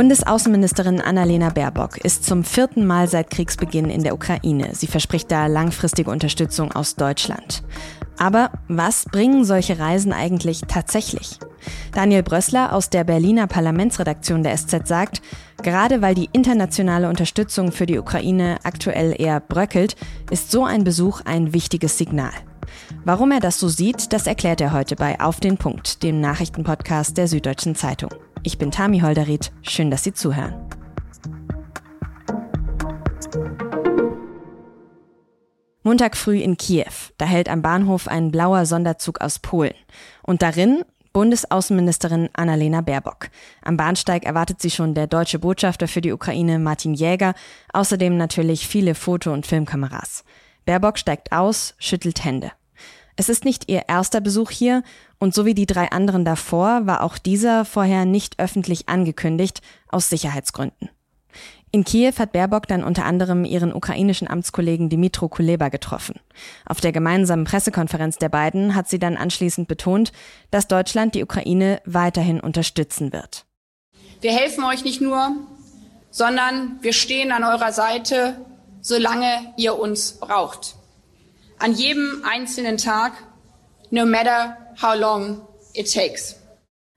Bundesaußenministerin Annalena Baerbock ist zum vierten Mal seit Kriegsbeginn in der Ukraine. Sie verspricht da langfristige Unterstützung aus Deutschland. Aber was bringen solche Reisen eigentlich tatsächlich? Daniel Brössler aus der Berliner Parlamentsredaktion der SZ sagt, gerade weil die internationale Unterstützung für die Ukraine aktuell eher bröckelt, ist so ein Besuch ein wichtiges Signal. Warum er das so sieht, das erklärt er heute bei Auf den Punkt, dem Nachrichtenpodcast der Süddeutschen Zeitung. Ich bin Tami Holderried. Schön, dass Sie zuhören. Montag früh in Kiew. Da hält am Bahnhof ein blauer Sonderzug aus Polen. Und darin Bundesaußenministerin Annalena Baerbock. Am Bahnsteig erwartet sie schon der deutsche Botschafter für die Ukraine Martin Jäger, außerdem natürlich viele Foto- und Filmkameras. Baerbock steigt aus, schüttelt Hände. Es ist nicht ihr erster Besuch hier und so wie die drei anderen davor war auch dieser vorher nicht öffentlich angekündigt, aus Sicherheitsgründen. In Kiew hat Baerbock dann unter anderem ihren ukrainischen Amtskollegen Dimitro Kuleba getroffen. Auf der gemeinsamen Pressekonferenz der beiden hat sie dann anschließend betont, dass Deutschland die Ukraine weiterhin unterstützen wird. Wir helfen euch nicht nur, sondern wir stehen an eurer Seite, solange ihr uns braucht an jedem einzelnen Tag, no matter how long it takes.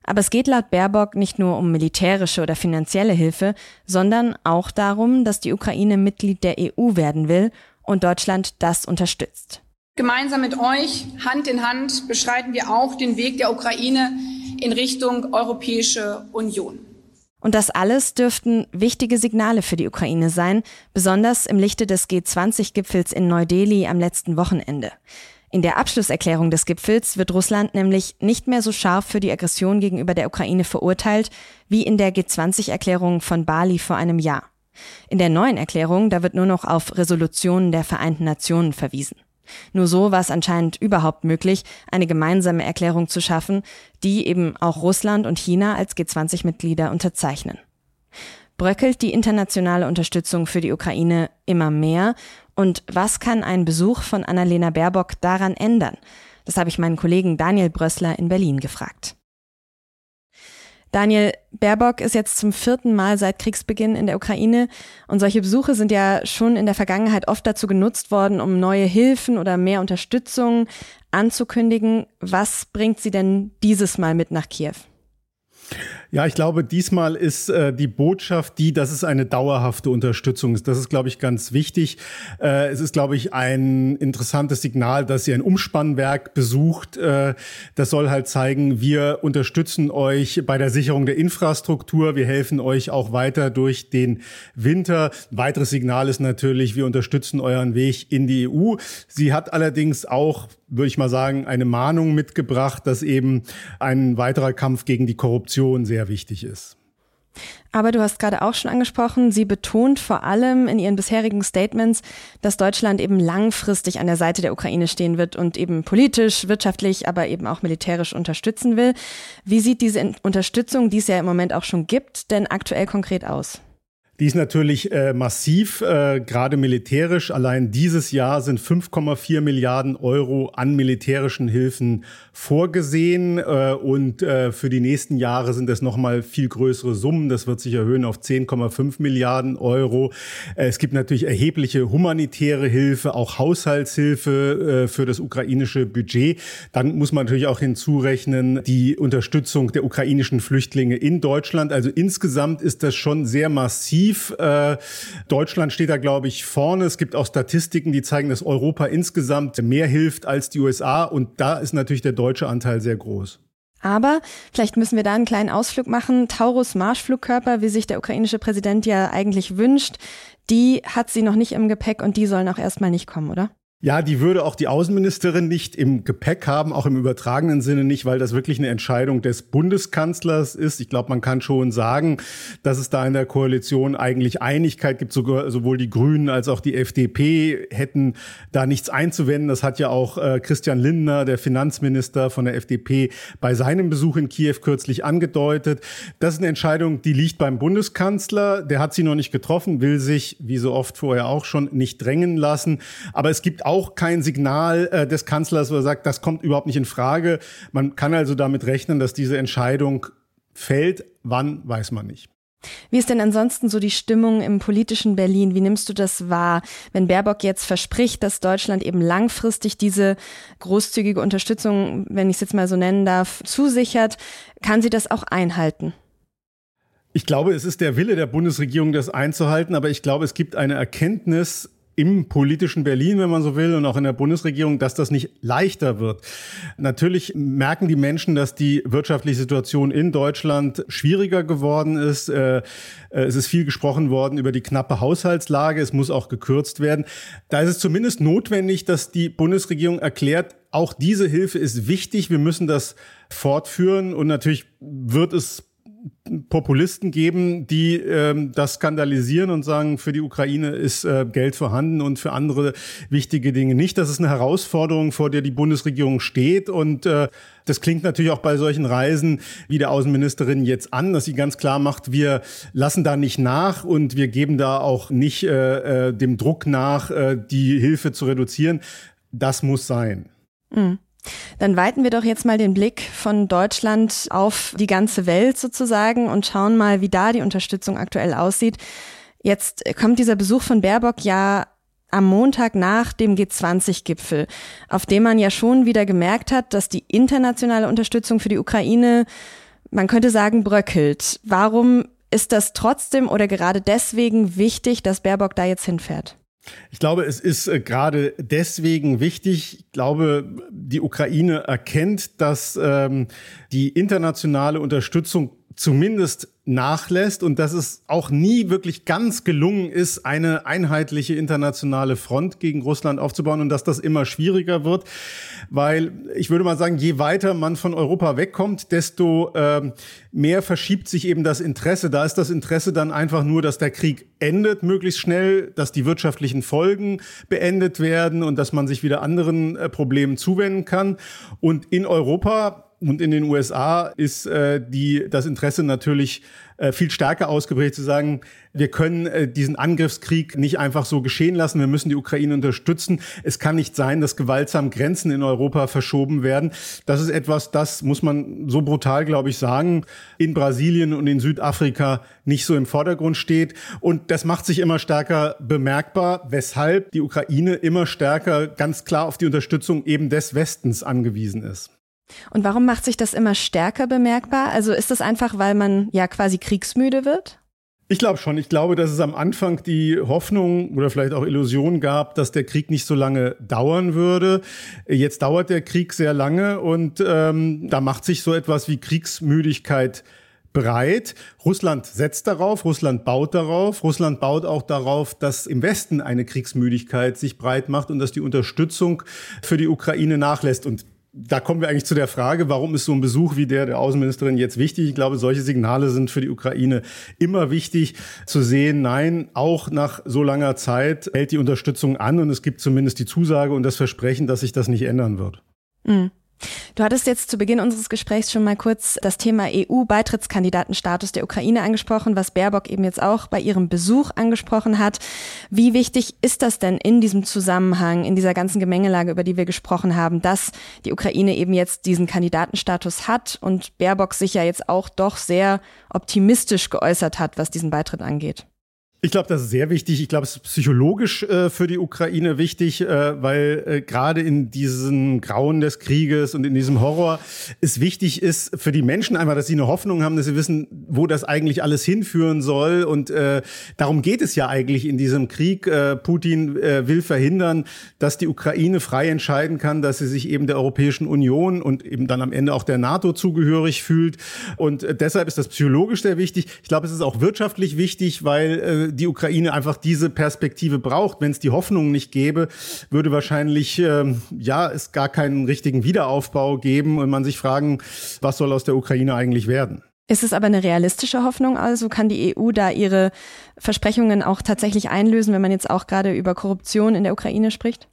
Aber es geht laut Baerbock nicht nur um militärische oder finanzielle Hilfe, sondern auch darum, dass die Ukraine Mitglied der EU werden will und Deutschland das unterstützt. Gemeinsam mit euch, Hand in Hand, beschreiten wir auch den Weg der Ukraine in Richtung Europäische Union. Und das alles dürften wichtige Signale für die Ukraine sein, besonders im Lichte des G20-Gipfels in Neu-Delhi am letzten Wochenende. In der Abschlusserklärung des Gipfels wird Russland nämlich nicht mehr so scharf für die Aggression gegenüber der Ukraine verurteilt wie in der G20-Erklärung von Bali vor einem Jahr. In der neuen Erklärung, da wird nur noch auf Resolutionen der Vereinten Nationen verwiesen. Nur so war es anscheinend überhaupt möglich, eine gemeinsame Erklärung zu schaffen, die eben auch Russland und China als G20-Mitglieder unterzeichnen. Bröckelt die internationale Unterstützung für die Ukraine immer mehr? Und was kann ein Besuch von Annalena Baerbock daran ändern? Das habe ich meinen Kollegen Daniel Brössler in Berlin gefragt. Daniel, Baerbock ist jetzt zum vierten Mal seit Kriegsbeginn in der Ukraine und solche Besuche sind ja schon in der Vergangenheit oft dazu genutzt worden, um neue Hilfen oder mehr Unterstützung anzukündigen. Was bringt sie denn dieses Mal mit nach Kiew? Ja, ich glaube, diesmal ist äh, die Botschaft die, dass es eine dauerhafte Unterstützung ist. Das ist, glaube ich, ganz wichtig. Äh, es ist, glaube ich, ein interessantes Signal, dass ihr ein Umspannwerk besucht. Äh, das soll halt zeigen, wir unterstützen euch bei der Sicherung der Infrastruktur. Wir helfen euch auch weiter durch den Winter. Ein weiteres Signal ist natürlich, wir unterstützen euren Weg in die EU. Sie hat allerdings auch würde ich mal sagen, eine Mahnung mitgebracht, dass eben ein weiterer Kampf gegen die Korruption sehr wichtig ist. Aber du hast gerade auch schon angesprochen, sie betont vor allem in ihren bisherigen Statements, dass Deutschland eben langfristig an der Seite der Ukraine stehen wird und eben politisch, wirtschaftlich, aber eben auch militärisch unterstützen will. Wie sieht diese Unterstützung, die es ja im Moment auch schon gibt, denn aktuell konkret aus? Die ist natürlich äh, massiv, äh, gerade militärisch. Allein dieses Jahr sind 5,4 Milliarden Euro an militärischen Hilfen vorgesehen äh, und äh, für die nächsten Jahre sind es noch mal viel größere Summen. Das wird sich erhöhen auf 10,5 Milliarden Euro. Äh, es gibt natürlich erhebliche humanitäre Hilfe, auch Haushaltshilfe äh, für das ukrainische Budget. Dann muss man natürlich auch hinzurechnen die Unterstützung der ukrainischen Flüchtlinge in Deutschland. Also insgesamt ist das schon sehr massiv massiv. Äh, Deutschland steht da, glaube ich, vorne. Es gibt auch Statistiken, die zeigen, dass Europa insgesamt mehr hilft als die USA. Und da ist natürlich der deutsche Anteil sehr groß. Aber vielleicht müssen wir da einen kleinen Ausflug machen. Taurus Marschflugkörper, wie sich der ukrainische Präsident ja eigentlich wünscht, die hat sie noch nicht im Gepäck und die sollen auch erstmal nicht kommen, oder? Ja, die würde auch die Außenministerin nicht im Gepäck haben, auch im übertragenen Sinne nicht, weil das wirklich eine Entscheidung des Bundeskanzlers ist. Ich glaube, man kann schon sagen, dass es da in der Koalition eigentlich Einigkeit gibt. Sogar, sowohl die Grünen als auch die FDP hätten da nichts einzuwenden. Das hat ja auch äh, Christian Lindner, der Finanzminister von der FDP, bei seinem Besuch in Kiew kürzlich angedeutet. Das ist eine Entscheidung, die liegt beim Bundeskanzler. Der hat sie noch nicht getroffen, will sich, wie so oft vorher auch schon, nicht drängen lassen. Aber es gibt auch auch kein Signal äh, des Kanzlers, wo er sagt, das kommt überhaupt nicht in Frage. Man kann also damit rechnen, dass diese Entscheidung fällt. Wann, weiß man nicht. Wie ist denn ansonsten so die Stimmung im politischen Berlin? Wie nimmst du das wahr, wenn Baerbock jetzt verspricht, dass Deutschland eben langfristig diese großzügige Unterstützung, wenn ich es jetzt mal so nennen darf, zusichert? Kann sie das auch einhalten? Ich glaube, es ist der Wille der Bundesregierung, das einzuhalten, aber ich glaube, es gibt eine Erkenntnis im politischen Berlin, wenn man so will, und auch in der Bundesregierung, dass das nicht leichter wird. Natürlich merken die Menschen, dass die wirtschaftliche Situation in Deutschland schwieriger geworden ist. Äh, äh, es ist viel gesprochen worden über die knappe Haushaltslage. Es muss auch gekürzt werden. Da ist es zumindest notwendig, dass die Bundesregierung erklärt, auch diese Hilfe ist wichtig. Wir müssen das fortführen. Und natürlich wird es Populisten geben, die ähm, das skandalisieren und sagen, für die Ukraine ist äh, Geld vorhanden und für andere wichtige Dinge nicht. Das ist eine Herausforderung, vor der die Bundesregierung steht. Und äh, das klingt natürlich auch bei solchen Reisen wie der Außenministerin jetzt an, dass sie ganz klar macht, wir lassen da nicht nach und wir geben da auch nicht äh, äh, dem Druck nach, äh, die Hilfe zu reduzieren. Das muss sein. Mhm. Dann weiten wir doch jetzt mal den Blick von Deutschland auf die ganze Welt sozusagen und schauen mal, wie da die Unterstützung aktuell aussieht. Jetzt kommt dieser Besuch von Baerbock ja am Montag nach dem G20-Gipfel, auf dem man ja schon wieder gemerkt hat, dass die internationale Unterstützung für die Ukraine, man könnte sagen, bröckelt. Warum ist das trotzdem oder gerade deswegen wichtig, dass Baerbock da jetzt hinfährt? Ich glaube, es ist äh, gerade deswegen wichtig. Ich glaube, die Ukraine erkennt, dass ähm, die internationale Unterstützung zumindest nachlässt und dass es auch nie wirklich ganz gelungen ist, eine einheitliche internationale Front gegen Russland aufzubauen und dass das immer schwieriger wird, weil ich würde mal sagen, je weiter man von Europa wegkommt, desto äh, mehr verschiebt sich eben das Interesse. Da ist das Interesse dann einfach nur, dass der Krieg endet möglichst schnell, dass die wirtschaftlichen Folgen beendet werden und dass man sich wieder anderen äh, Problemen zuwenden kann. Und in Europa und in den USA ist äh, die, das Interesse natürlich äh, viel stärker ausgeprägt zu sagen, wir können äh, diesen Angriffskrieg nicht einfach so geschehen lassen. Wir müssen die Ukraine unterstützen. Es kann nicht sein, dass gewaltsam Grenzen in Europa verschoben werden. Das ist etwas, das muss man so brutal, glaube ich, sagen, in Brasilien und in Südafrika nicht so im Vordergrund steht. Und das macht sich immer stärker bemerkbar, weshalb die Ukraine immer stärker ganz klar auf die Unterstützung eben des Westens angewiesen ist. Und warum macht sich das immer stärker bemerkbar? Also ist das einfach, weil man ja quasi kriegsmüde wird? Ich glaube schon. Ich glaube, dass es am Anfang die Hoffnung oder vielleicht auch Illusion gab, dass der Krieg nicht so lange dauern würde. Jetzt dauert der Krieg sehr lange und ähm, da macht sich so etwas wie Kriegsmüdigkeit breit. Russland setzt darauf, Russland baut darauf, Russland baut auch darauf, dass im Westen eine Kriegsmüdigkeit sich breit macht und dass die Unterstützung für die Ukraine nachlässt. Und da kommen wir eigentlich zu der Frage, warum ist so ein Besuch wie der der Außenministerin jetzt wichtig? Ich glaube, solche Signale sind für die Ukraine immer wichtig zu sehen. Nein, auch nach so langer Zeit hält die Unterstützung an und es gibt zumindest die Zusage und das Versprechen, dass sich das nicht ändern wird. Mhm. Du hattest jetzt zu Beginn unseres Gesprächs schon mal kurz das Thema EU-Beitrittskandidatenstatus der Ukraine angesprochen, was Baerbock eben jetzt auch bei ihrem Besuch angesprochen hat. Wie wichtig ist das denn in diesem Zusammenhang, in dieser ganzen Gemengelage, über die wir gesprochen haben, dass die Ukraine eben jetzt diesen Kandidatenstatus hat und Baerbock sich ja jetzt auch doch sehr optimistisch geäußert hat, was diesen Beitritt angeht? Ich glaube, das ist sehr wichtig. Ich glaube, es ist psychologisch äh, für die Ukraine wichtig, äh, weil äh, gerade in diesem Grauen des Krieges und in diesem Horror es wichtig ist für die Menschen einfach, dass sie eine Hoffnung haben, dass sie wissen, wo das eigentlich alles hinführen soll. Und äh, darum geht es ja eigentlich in diesem Krieg. Äh, Putin äh, will verhindern, dass die Ukraine frei entscheiden kann, dass sie sich eben der Europäischen Union und eben dann am Ende auch der NATO zugehörig fühlt. Und äh, deshalb ist das psychologisch sehr wichtig. Ich glaube, es ist auch wirtschaftlich wichtig, weil äh, die Ukraine einfach diese Perspektive braucht. Wenn es die Hoffnung nicht gäbe, würde wahrscheinlich ähm, ja es gar keinen richtigen Wiederaufbau geben und man sich fragen, was soll aus der Ukraine eigentlich werden. Ist es aber eine realistische Hoffnung? Also kann die EU da ihre Versprechungen auch tatsächlich einlösen, wenn man jetzt auch gerade über Korruption in der Ukraine spricht?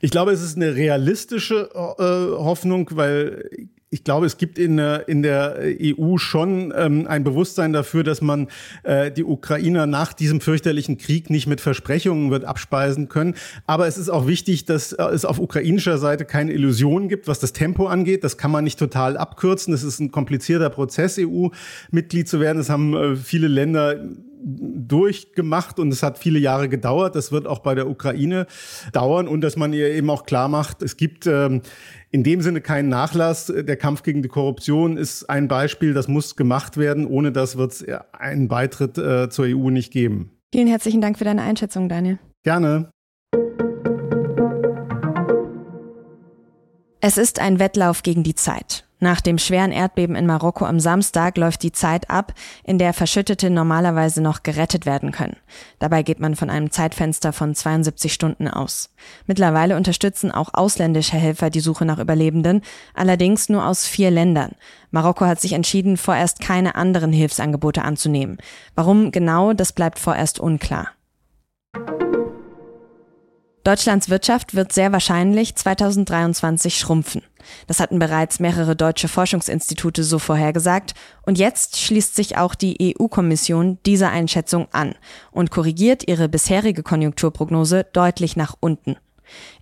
Ich glaube, es ist eine realistische äh, Hoffnung, weil ich glaube, es gibt in, in der EU schon ähm, ein Bewusstsein dafür, dass man äh, die Ukrainer nach diesem fürchterlichen Krieg nicht mit Versprechungen wird abspeisen können. Aber es ist auch wichtig, dass äh, es auf ukrainischer Seite keine Illusionen gibt, was das Tempo angeht. Das kann man nicht total abkürzen. Es ist ein komplizierter Prozess, EU-Mitglied zu werden. Es haben äh, viele Länder durchgemacht und es hat viele Jahre gedauert. Das wird auch bei der Ukraine dauern und dass man ihr eben auch klar macht, es gibt ähm, in dem Sinne keinen Nachlass. Der Kampf gegen die Korruption ist ein Beispiel, das muss gemacht werden. Ohne das wird es einen Beitritt äh, zur EU nicht geben. Vielen herzlichen Dank für deine Einschätzung, Daniel. Gerne. Es ist ein Wettlauf gegen die Zeit. Nach dem schweren Erdbeben in Marokko am Samstag läuft die Zeit ab, in der Verschüttete normalerweise noch gerettet werden können. Dabei geht man von einem Zeitfenster von 72 Stunden aus. Mittlerweile unterstützen auch ausländische Helfer die Suche nach Überlebenden, allerdings nur aus vier Ländern. Marokko hat sich entschieden, vorerst keine anderen Hilfsangebote anzunehmen. Warum genau, das bleibt vorerst unklar. Deutschlands Wirtschaft wird sehr wahrscheinlich 2023 schrumpfen. Das hatten bereits mehrere deutsche Forschungsinstitute so vorhergesagt und jetzt schließt sich auch die EU-Kommission dieser Einschätzung an und korrigiert ihre bisherige Konjunkturprognose deutlich nach unten.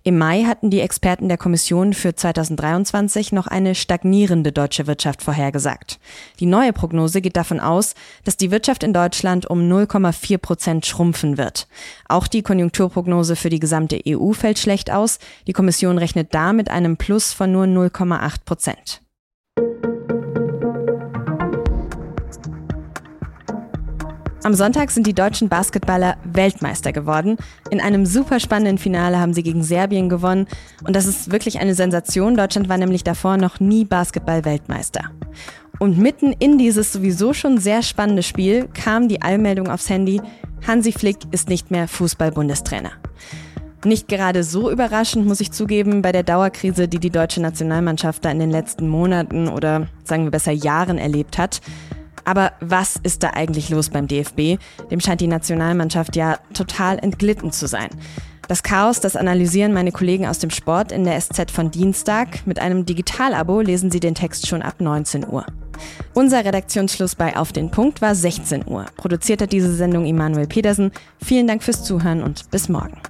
Im Mai hatten die Experten der Kommission für 2023 noch eine stagnierende deutsche Wirtschaft vorhergesagt. Die neue Prognose geht davon aus, dass die Wirtschaft in Deutschland um 0,4 Prozent schrumpfen wird. Auch die Konjunkturprognose für die gesamte EU fällt schlecht aus. Die Kommission rechnet da mit einem Plus von nur 0,8 Prozent. Am Sonntag sind die deutschen Basketballer Weltmeister geworden. In einem super spannenden Finale haben sie gegen Serbien gewonnen. Und das ist wirklich eine Sensation. Deutschland war nämlich davor noch nie Basketball-Weltmeister. Und mitten in dieses sowieso schon sehr spannende Spiel kam die Allmeldung aufs Handy, Hansi Flick ist nicht mehr Fußball-Bundestrainer. Nicht gerade so überraschend, muss ich zugeben, bei der Dauerkrise, die die deutsche Nationalmannschaft da in den letzten Monaten oder sagen wir besser Jahren erlebt hat. Aber was ist da eigentlich los beim DFB? Dem scheint die Nationalmannschaft ja total entglitten zu sein. Das Chaos, das analysieren meine Kollegen aus dem Sport in der SZ von Dienstag. Mit einem Digitalabo lesen sie den Text schon ab 19 Uhr. Unser Redaktionsschluss bei Auf den Punkt war 16 Uhr. Produziert hat diese Sendung Immanuel Petersen. Vielen Dank fürs Zuhören und bis morgen.